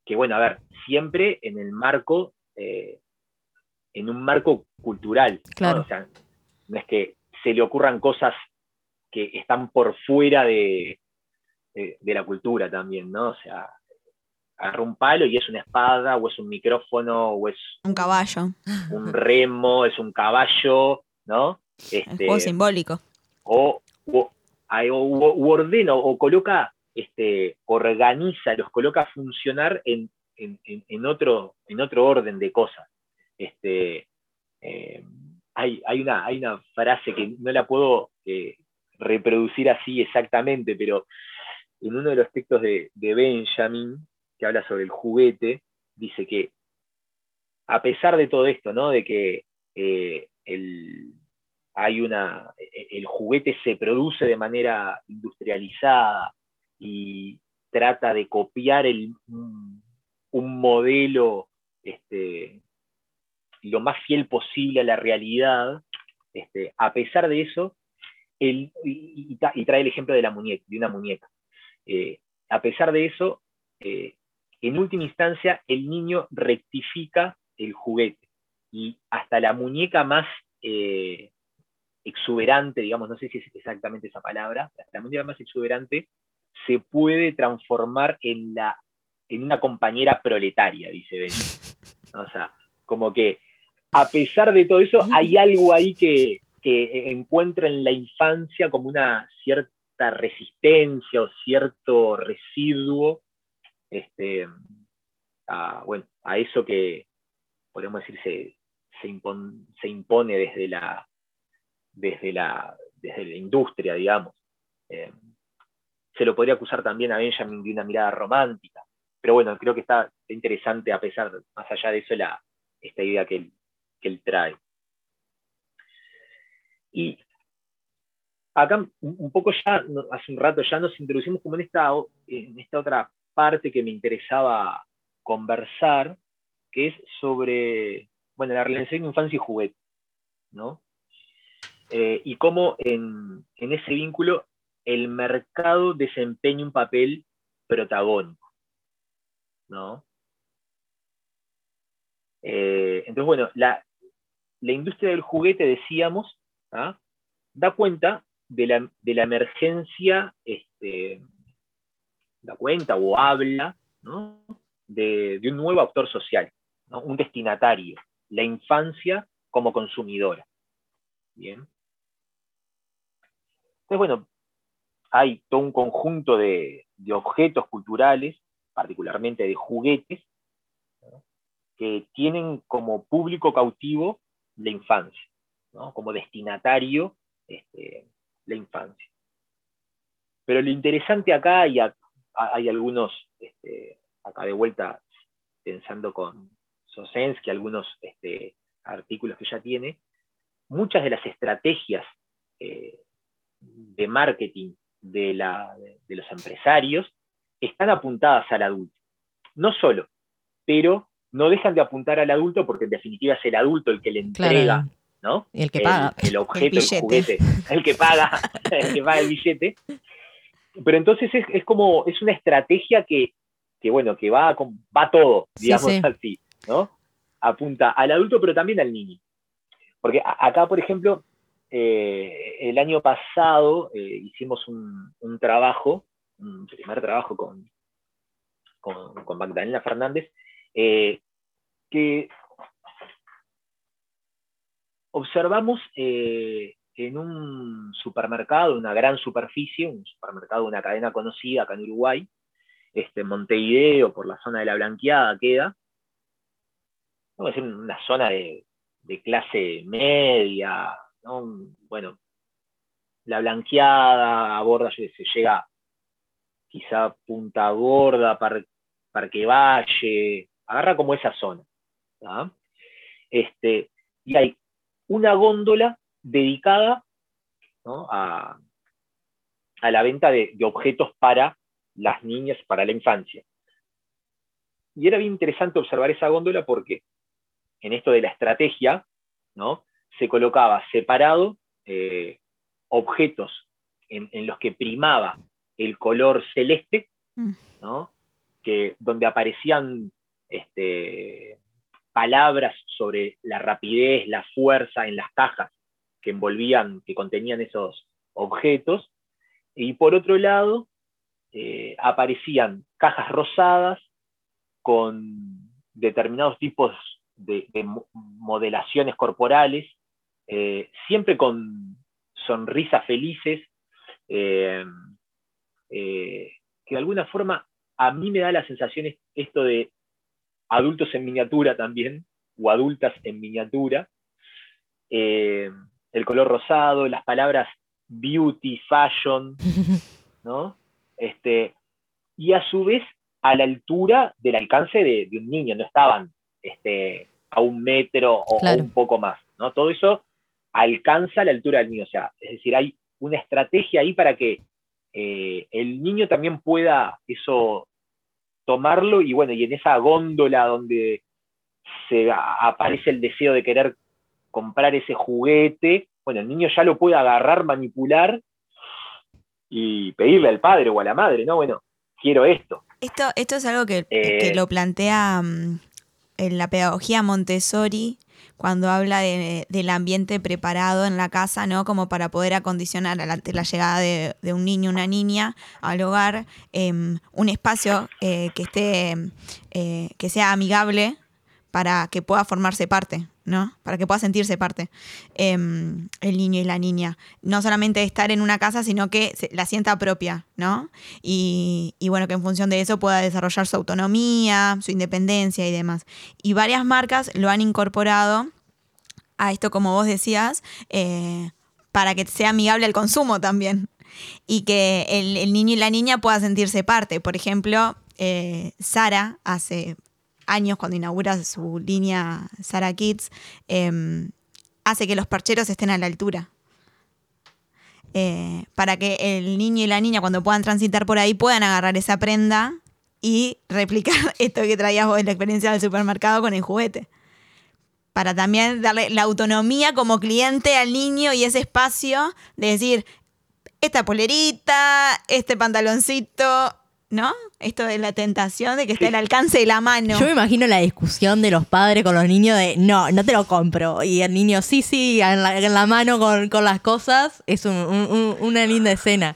Que bueno, a ver, siempre en el marco, eh, en un marco cultural, claro. ¿no? O sea, no es que se le ocurran cosas que están por fuera de, de, la cultura también, ¿no? O sea, agarra un palo y es una espada, o es un micrófono, o es un caballo. Un remo, es un caballo, ¿no? Este, juego simbólico. O, o, o, ordena o coloca este, organiza, los coloca a funcionar en, otro, en otro orden de cosas. Este, eh, hay, una, hay una frase que no la puedo eh, reproducir así exactamente, pero en uno de los textos de, Benjamin, que habla sobre el juguete, dice que a pesar de todo esto, ¿no? de que eh, el, hay una, el juguete se produce de manera industrializada y trata de copiar un, modelo este, lo más fiel posible a la realidad, este, a pesar de eso, y, trae el ejemplo de, la muñeca, de una muñeca. Eh, a pesar de eso, eh, en última instancia, el niño rectifica el juguete y hasta la muñeca más eh, exuberante, digamos, no sé si es exactamente esa palabra, la muñeca más exuberante se puede transformar en, la, en una compañera proletaria, dice Ben. O sea, como que a pesar de todo eso, hay algo ahí que, que encuentra en la infancia como una cierta resistencia o cierto residuo este, a, bueno, a eso que, podemos decir, se, impone desde la, desde, la, desde la industria, digamos. Eh, se lo podría acusar también a Benjamin de una mirada romántica, pero bueno, creo que está interesante, a pesar, más allá de eso, la, esta idea que que él trae. Y acá un poco ya, hace un rato ya nos introducimos como en esta, en esta otra parte que me interesaba conversar, que es sobre, bueno, la relación de infancia y juguete, ¿no? Eh, y cómo en, ese vínculo el mercado desempeña un papel protagónico, ¿no? Eh, entonces, bueno, la, la industria del juguete, decíamos, ¿ah? da cuenta de la, emergencia, este, da cuenta o habla de, un nuevo actor social, un destinatario, la infancia como consumidora. Bien. Entonces, bueno, hay todo un conjunto de, objetos culturales, particularmente de juguetes, que tienen como público cautivo la infancia, como destinatario este, la infancia. Pero lo interesante acá, y hay algunos, este, acá de vuelta pensando con Sosensky, algunos este, artículos que ya tiene, muchas de las estrategias eh, de marketing de, de, los empresarios están apuntadas al adulto. No solo, pero no dejan de apuntar al adulto porque en definitiva es el adulto el que le entrega, ¿no? El que paga. El, objeto, el, juguete, el que paga, el que paga el billete. Pero entonces es, como, es una estrategia que, bueno, que va, va todo, digamos así, ¿no? Apunta al adulto, pero también al niño. Porque acá, por ejemplo, eh, el año pasado eh, hicimos un, trabajo, un primer trabajo con, con Magdalena Fernández, eh, que observamos eh, en un supermercado, una gran superficie, un supermercado de una cadena conocida acá en Uruguay, este, Montevideo, por la zona de la Blanqueada queda, vamos a decir una zona de, clase media, bueno, la Blanqueada aborda, se llega quizá Punta Gorda, Parque Valle, agarra como esa zona. Este, y hay una góndola dedicada a, la venta de, objetos para las niñas, para la infancia. Y era bien interesante observar esa góndola porque en esto de la estrategia, ¿no? se colocaba separado eh, objetos en, los que primaba el color celeste, mm. que, donde aparecían este, palabras sobre la rapidez, la fuerza en las cajas que envolvían, que contenían esos objetos. Y por otro lado, eh, aparecían cajas rosadas con determinados tipos de, modelaciones corporales, eh, siempre con sonrisas felices, eh, que de alguna forma a mí me da la sensación esto de adultos en miniatura también, o adultas en miniatura, eh, el color rosado, las palabras beauty, fashion, ¿no? Este, y a su vez a la altura del alcance de, un niño, no estaban este, a un metro o, un poco más, ¿no? Todo eso alcanza la altura del niño, o sea, es decir, hay una estrategia ahí para que eh, el niño también pueda eso tomarlo y bueno, y en esa góndola donde se aparece el deseo de querer comprar ese juguete, bueno, el niño ya lo puede agarrar, manipular y pedirle al padre o a la madre, ¿no? Bueno, quiero esto. Esto, esto es algo que, que eh, lo plantea mm, en la pedagogía Montessori cuando habla del ambiente preparado en la casa, ¿no? Como para poder acondicionar ante la llegada de, un niño una niña al hogar em, un espacio eh, que esté, eh, que sea amigable para que pueda formarse parte, ¿no? Para que pueda sentirse parte em, el niño y la niña. No solamente estar en una casa, sino que la sienta propia, ¿no? Y, bueno, que en función de eso pueda desarrollar su autonomía, su independencia y demás. Y varias marcas lo han incorporado a esto, como vos decías, eh, para que sea amigable al consumo también. Y que el, niño y la niña puedan sentirse parte. Por ejemplo, eh, Sara hace años cuando inaugura su línea Sara Kids, em, hace que los parcheros estén a la altura. Eh, para que el niño y la niña cuando puedan transitar por ahí puedan agarrar esa prenda y replicar esto que traías vos de la experiencia del supermercado con el juguete. Para también darle la autonomía como cliente al niño y ese espacio de decir, esta polerita, este pantaloncito, ¿no? Esto de la tentación de que esté al alcance de la mano. Yo me imagino la discusión de los padres con los niños de no, no te lo compro. Y el niño, sí, sí, en la, mano con, las cosas. Es una linda escena.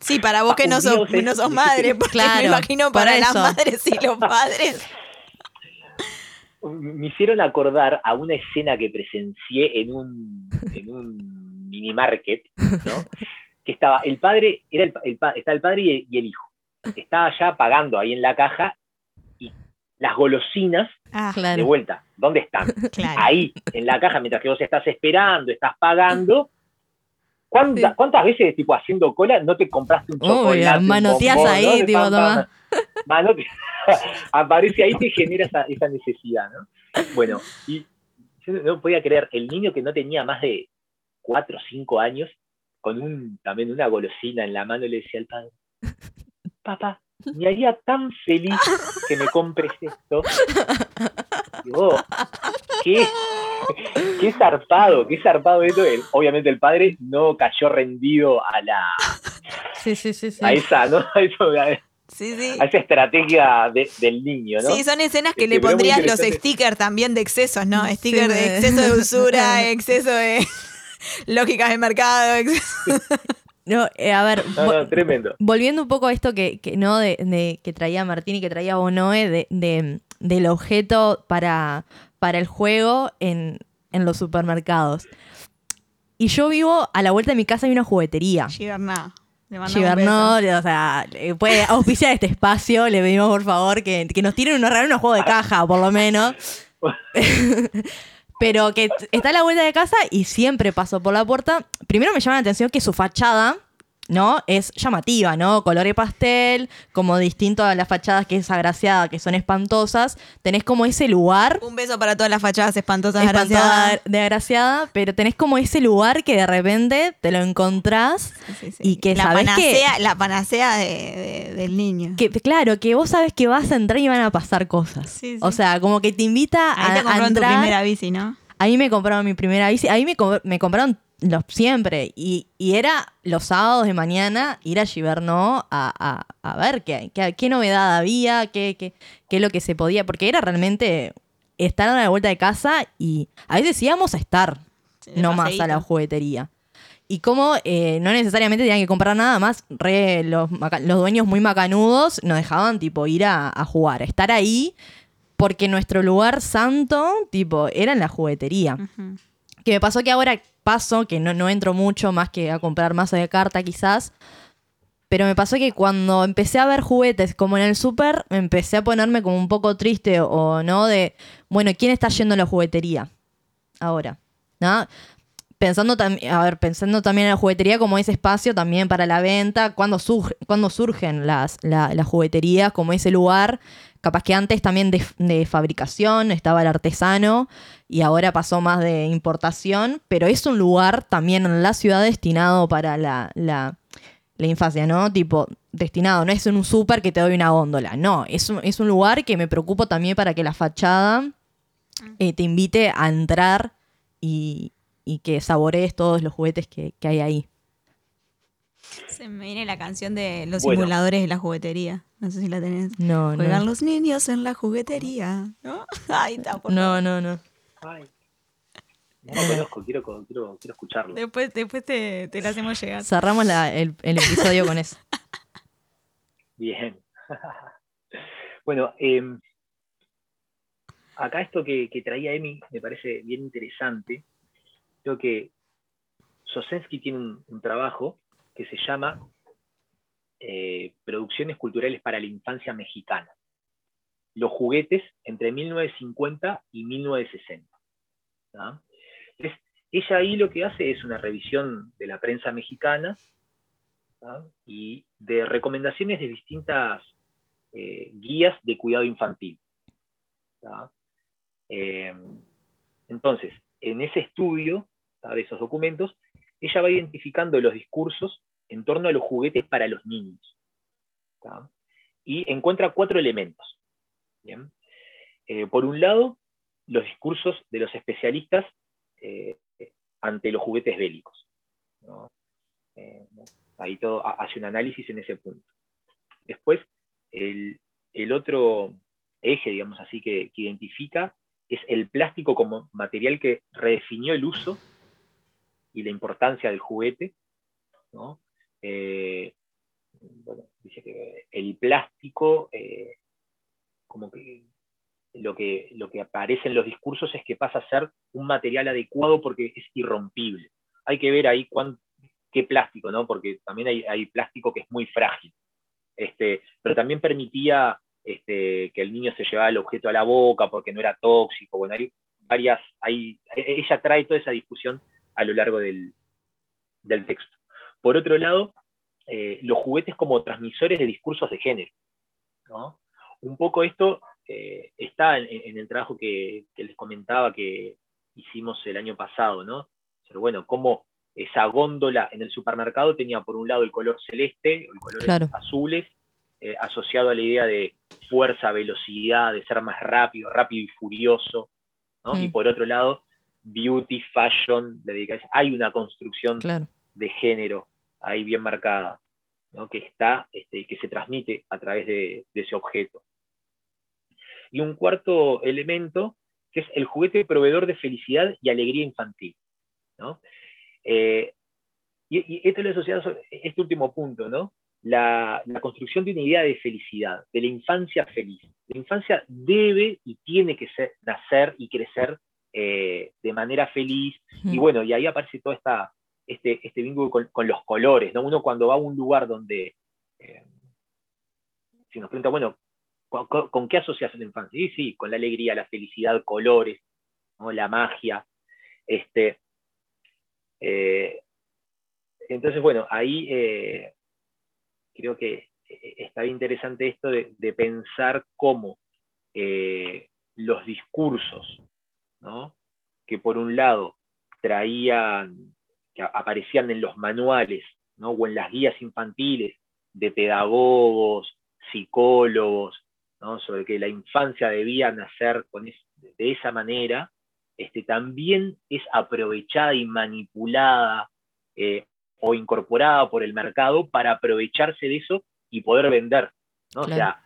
Sí, para vos que no sos, no sos madre, porque me imagino para, las madres y los padres. Me hicieron acordar a una escena que presencié en un, en un mini market, ¿no? que estaba el padre, era el, está el padre y el, hijo. Estaba ya pagando ahí en la caja y las golosinas ah, de vuelta, ¿dónde están? Ahí, en la caja, mientras que vos estás esperando, estás pagando. ¿Cuántas, ¿Cuántas veces, tipo, haciendo cola, no te compraste un chocolate? manoteas ahí, tipo, aparece ahí, te genera esa, esa necesidad, ¿no? Bueno, y yo no podía creer, el niño que no tenía más de 4 o 5 años con un, también una golosina en la mano, le decía al padre, papá, me haría tan feliz que me compres esto. Digo, ¿qué? qué zarpado, qué zarpado esto. Obviamente el padre no cayó rendido a la... Sí, sí, sí, A esa, ¿no? A, esa estrategia del niño, ¿no? Sí, son escenas que le pondrías los stickers también de excesos, ¿no? Stickers de exceso de usura, exceso de... lógicas de mercado. No, eh, a ver, tremendo. volviendo un poco a esto que, no de, que traía Martín y que traía Bonoe de, del objeto para, para el juego en, los supermercados. Y yo vivo a la vuelta de mi casa hay una juguetería. Giverno. Giverno, o sea, puede auspiciar este espacio, le pedimos por favor que, nos tiren unos, unos juegos de caja, por lo menos. pero que está a la vuelta de casa y siempre paso por la puerta. Primero me llama la atención que su fachada ¿no? Es llamativa, ¿no? Color pastel, como distinto a las fachadas que es agraciada, que son espantosas. Tenés como ese lugar. Un beso para todas las fachadas espantosas agraciadas. de agraciada, pero tenés como ese lugar que de repente te lo encontrás y que la sabés panacea, La panacea del niño. Que, claro, que vos sabes que vas a entrar y van a pasar cosas. O sea, como que te invita a, entrar. tu primera bici, ¿no? A mí me compraron mi primera bici. A mí me, me compraron los, siempre. Y, era los sábados de mañana ir a Giverno a, a, ver qué, qué, novedad había, qué, qué, qué es lo que se podía. Porque era realmente estar a la vuelta de casa y a veces íbamos a estar, no más a la juguetería. Y como eh, no necesariamente tenían que comprar nada más, los, los, dueños muy macanudos nos dejaban tipo ir a, jugar, estar ahí, porque nuestro lugar santo, tipo, era en la juguetería. Que me pasó que ahora paso, que no, no entro mucho más que a comprar mazo de carta quizás, Pero me pasó que cuando empecé a ver juguetes como en el súper, empecé a ponerme como un poco triste o no de, bueno, ¿quién está yendo a la juguetería ahora? ¿No? Pensando, también, a ver, pensando también en la juguetería como ese espacio también para la venta, cuando, surge, cuando surgen las, las jugueterías como ese lugar, capaz que antes también de, fabricación estaba el artesano y ahora pasó más de importación, pero es un lugar también en la ciudad destinado para la, la, infancia, ¿no? Tipo, destinado, no es en un súper que te doy una góndola, no, es un, es un lugar que me preocupo también para que la fachada mm. eh, te invite a entrar y, y que saborees todos los juguetes que, hay ahí. Se me viene la canción de los simuladores de la juguetería. No sé si la tenés. No, Juegan los niños en la juguetería. ¿No? Ay, está por No, no, no. Ay. No lo conozco, quiero, quiero, quiero escucharlo. Después, después te, te la hacemos llegar. Cerramos el, el episodio con eso. Bien. bueno, eh, acá esto que, que, traía Emi me parece bien interesante, creo que Sosensky tiene un, trabajo que se llama eh, Producciones Culturales para la Infancia Mexicana. Los juguetes entre 1950 y 1960. ella ahí lo que hace es una revisión de la prensa mexicana y de recomendaciones de distintas eh, guías de cuidado infantil. Eh, entonces, en ese estudio de esos documentos, ella va identificando los discursos en torno a los juguetes para los niños. Y encuentra cuatro elementos. Eh, por un lado, los discursos de los especialistas eh, ante los juguetes bélicos. Eh, ahí todo hace un análisis en ese punto. Después, el, otro eje, digamos así, que, que identifica es el plástico como material que redefinió el uso y la importancia del juguete. Eh, dice que el plástico, eh, como que lo, que lo que aparece en los discursos es que pasa a ser un material adecuado porque es irrompible. Hay que ver ahí qué plástico, ¿no? porque también hay, plástico que es muy frágil. Este, pero también permitía este, que el niño se llevara el objeto a la boca porque no era tóxico. Bueno, hay varias, hay, ella trae toda esa discusión a lo largo del, texto. Por otro lado, eh, los juguetes como transmisores de discursos de género. Un poco esto eh, está en, el trabajo que, les comentaba que hicimos el año pasado, ¿no? Pero bueno, cómo esa góndola en el supermercado tenía por un lado el color celeste, el color azules, eh, asociado a la idea de fuerza, velocidad, de ser más rápido, rápido y furioso, Y mm. por otro lado, beauty, fashion, hay una construcción de género ahí bien marcada, que está, este, que se transmite a través de, ese objeto. Y un cuarto elemento, que es el juguete proveedor de felicidad y alegría infantil. Eh, y, esto lo asociado a este último punto, ¿no? La, la, construcción de una idea de felicidad, de la infancia feliz. La infancia debe y tiene que ser, nacer y crecer eh, de manera feliz. Y bueno, y ahí aparece todo esta, este, este vínculo con, los colores. ¿no? Uno cuando va a un lugar donde, eh, si nos pregunta, bueno, ¿con, qué asocias la infancia? Sí, sí, con la alegría, la felicidad, colores, ¿no? la magia. Este, eh, entonces, bueno, ahí creo que está interesante esto de, pensar cómo los discursos que por un lado traían, que aparecían en los manuales o en las guías infantiles de pedagogos, psicólogos, sobre que la infancia debía nacer con de esa manera, este, también es aprovechada y manipulada eh, o incorporada por el mercado para aprovecharse de eso y poder vender. ¿no? O sea,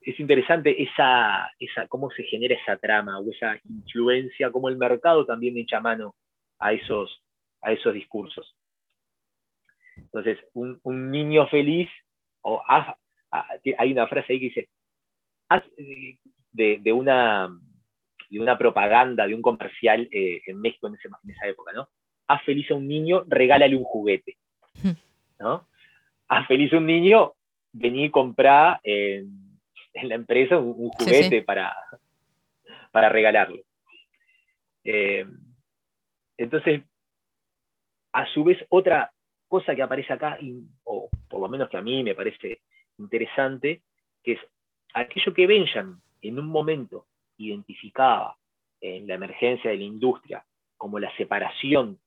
es interesante esa, esa, cómo se genera esa trama o esa influencia, cómo el mercado también echa mano a esos, a esos discursos. Entonces, un, niño feliz, o hay una frase ahí que dice, de, una, de una propaganda, de un comercial eh, en México en, esa época, ¿no? Haz feliz a un niño, regálale un juguete. ¿no? a Feliz un Niño, vení y comprar en, la empresa un, juguete Para, para regalarle. Eh, entonces, a su vez, otra cosa que aparece acá, o por lo menos que a mí me parece interesante, que es aquello que Benjamin en un momento identificaba en la emergencia de la industria como la separación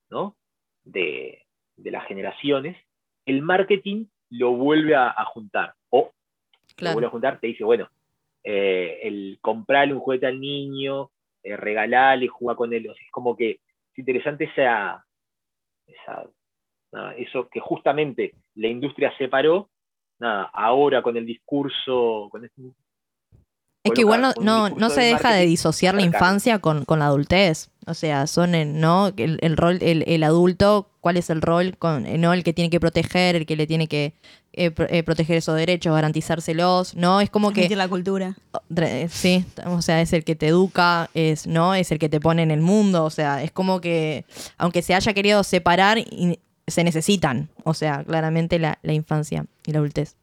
de, las generaciones, el marketing lo vuelve a, juntar. O lo vuelve a juntar, te dice, bueno, eh, el comprarle un juguete al niño, eh, regalarle, jugar con él. es como que es interesante esa, eso que justamente la industria separó, nada, ahora con el discurso, con este es que igual no, no, se deja de disociar la infancia con, la adultez. O sea, son el, ¿no? El, rol, el, adulto, ¿cuál es el rol? Con, ¿no? El que tiene que proteger, el que le tiene que eh, eh, proteger esos derechos, garantizárselos, ¿no? Es como que. la cultura. Sí, o sea, es el que te educa, es, ¿no? Es el que te pone en el mundo. O sea, es como que, aunque se haya querido separar, se necesitan. O sea, claramente la, la infancia y la adultez.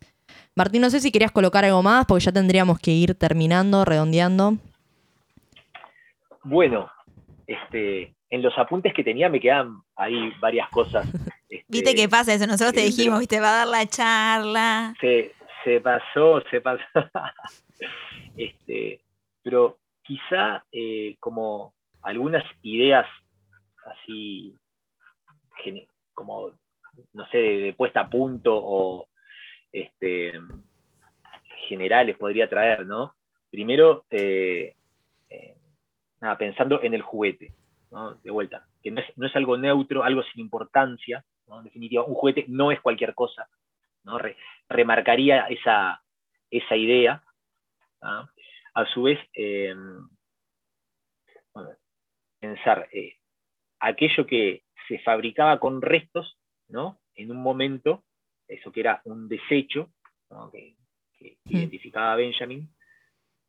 Martín, no sé si querías colocar algo más, porque ya tendríamos que ir terminando, redondeando. Bueno, este, en los apuntes que tenía me quedan ahí varias cosas. Este, viste qué pasa eso, nosotros te dijimos, viste, va a dar la charla. Se, se pasó, se pasó. este, pero quizá eh, como algunas ideas así, como, no sé, de puesta a punto o, este, generales podría traer, ¿no? Primero, eh, eh, pensando en el juguete, ¿no? De vuelta, que no es, algo neutro, algo sin importancia, En definitiva, un juguete no es cualquier cosa, ¿no? remarcaría esa, esa idea. A su vez, em, pensar eh, aquello que se fabricaba con restos, ¿no? En un momento eso que era un desecho, que, mm. identificaba Benjamin,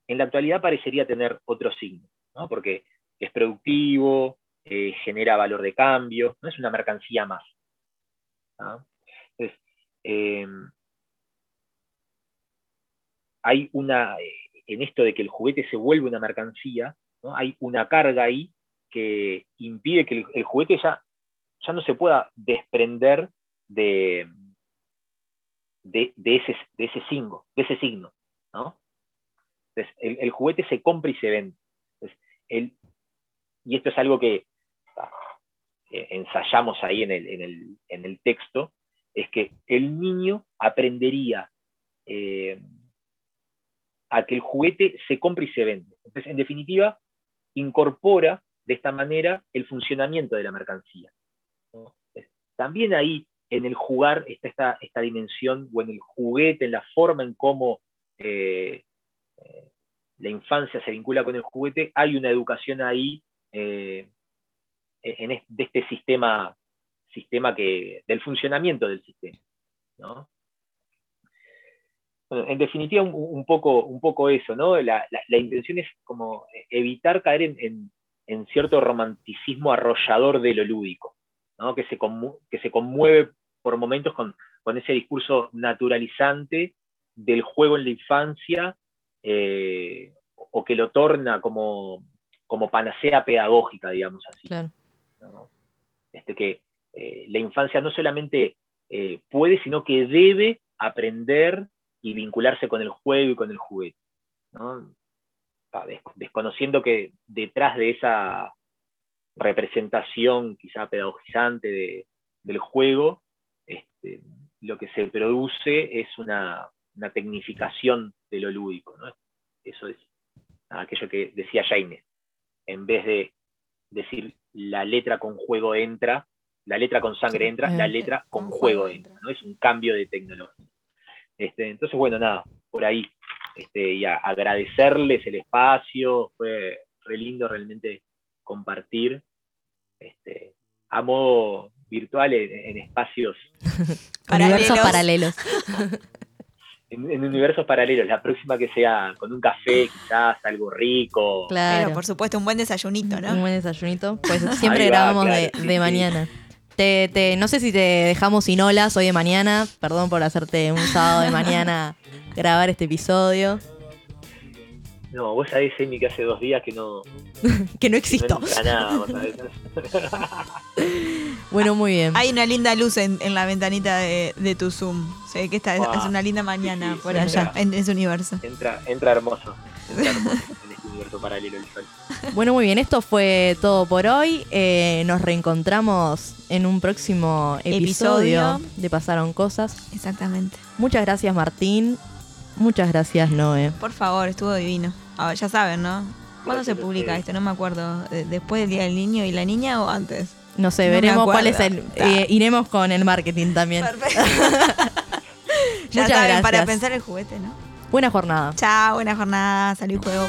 en la actualidad parecería tener otro signo, porque es productivo, eh, genera valor de cambio, no es una mercancía más. Entonces, em, hay una, eh, en esto de que el juguete se vuelve una mercancía, hay una carga ahí que impide que el, juguete ya, ya no se pueda desprender de, de, ese, de ese signo, de ese signo, ¿no? Entonces, el, juguete se compra y se vende. Y esto es algo que ensayamos ahí en el, texto, es que el niño aprendería eh, a que el juguete se compra y se vende. Entonces, en definitiva, incorpora de esta manera el funcionamiento de la mercancía. También ahí en el jugar está esta, esta, dimensión, o en el juguete, en la forma en cómo eh, eh, la infancia se vincula con el juguete, hay una educación ahí eh, en de este sistema, sistema que, del funcionamiento del sistema. en definitiva, un, poco, un poco eso, ¿no? La, intención es como evitar caer en, cierto romanticismo arrollador de lo lúdico que, se que se conmueve por momentos con, ese discurso naturalizante del juego en la infancia eh, o que lo torna como, como panacea pedagógica, digamos así. Este, que eh, la infancia no solamente eh, puede, sino que debe aprender y vincularse con el juego y con el juguete. Desconociendo que detrás de esa representación quizá pedagogizante del juego, este, lo que se produce es una, tecnificación de lo lúdico. Eso es aquello que decía Jaime. En vez de decir la letra con juego entra, la letra con sangre entra, la letra con, juego, entra. ¿no? Es un cambio de tecnología. Este, entonces, bueno, nada, por ahí. Este, y agradecerles el espacio, fue re lindo realmente compartir este, a modo virtual en, espacios. universos paralelos. En, universos paralelos. La próxima que sea con un café, quizás algo rico. Claro, por supuesto, un buen desayunito, ¿no? Un buen desayunito. Pues siempre grabamos de, mañana. Te, te- no sé si te dejamos sin olas hoy de mañana. Perdón por hacerte un sábado de mañana grabar este episodio. No, vos sabés, Emi, que hace dos días que no, Que no no existo. entra nada, vos sabés. Bueno, muy bien. Hay una linda luz en, en la ventanita de, de tu Zoom. Se ve que esta es, Ah, es una linda mañana sí, por allá, en ese universo. Entra, entra hermoso. Entra hermoso en este universo paralelo sol. Bueno, muy bien. Esto fue todo por hoy. Eh, nos reencontramos en un próximo episodio, Episodio. de Pasaron Cosas. Exactamente. Muchas gracias, Martín. Muchas gracias, Noé. Por favor, estuvo divino. Ah, ya saben, ¿no? ¿Cuándo se publica esto? No me acuerdo. ¿De- ¿Después del Día del Niño y la niña o antes? No sé, No veremos cuál es el. eh, iremos con el marketing también. Perfecto. ya Muchas saben, para pensar el juguete, ¿no? Buena jornada. Chao, buena jornada. Salud juego.